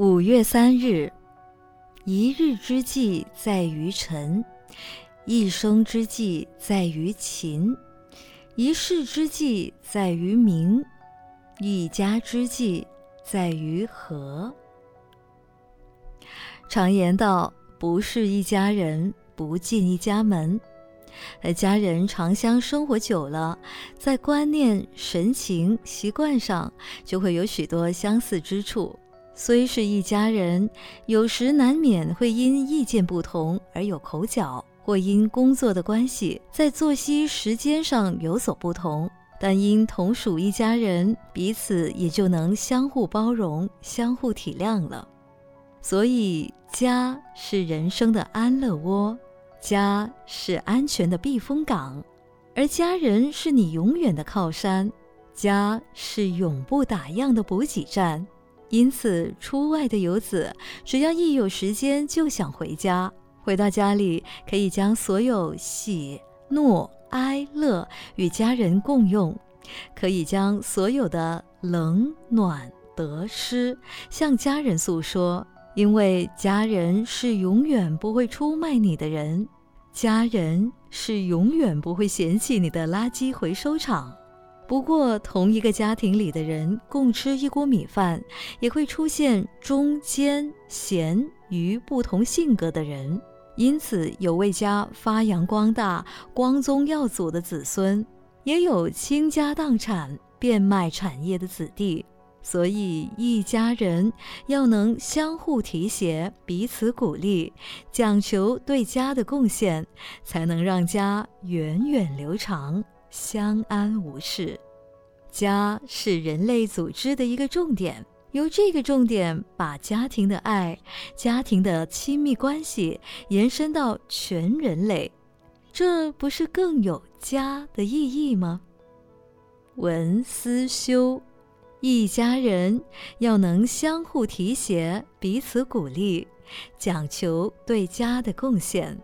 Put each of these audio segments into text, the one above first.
五月三日，一日之计在于晨，一生之计在于勤，一世之计在于明，一家之计在于和。常言道：“不是一家人，不进一家门。”而家人长相生活久了，在观念、神情、习惯上就会有许多相似之处。虽是一家人，有时难免会因意见不同而有口角，或因工作的关系，在作息时间上有所不同。但因同属一家人，彼此也就能相互包容、相互体谅了。所以，家是人生的安乐窝。家是安全的避风港，而家人是你永远的靠山，家是永不打烊的补给站。因此，出外的游子只要一有时间就想回家，回到家里可以将所有喜怒哀乐与家人共用，可以将所有的冷暖得失向家人诉说。因为家人是永远不会出卖你的人，家人是永远不会嫌弃你的垃圾回收场。不过，同一个家庭里的人共吃一锅米饭，也会出现忠奸贤愚不同性格的人。因此，有为家发扬光大、光宗耀祖的子孙，也有倾家荡产、变卖产业的子弟。所以，一家人要能相互提携、彼此鼓励，讲求对家的贡献，才能让家源远流长、相安无事。家是人类组织的一个重点，由这个重点把家庭的爱、家庭的亲密关系延伸到全人类，这不是更有家的意义吗？文思修。一家人要能相互提携、彼此鼓励，讲求对家的贡献。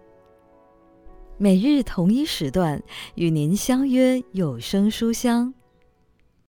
每日同一时段与您相约有声书香。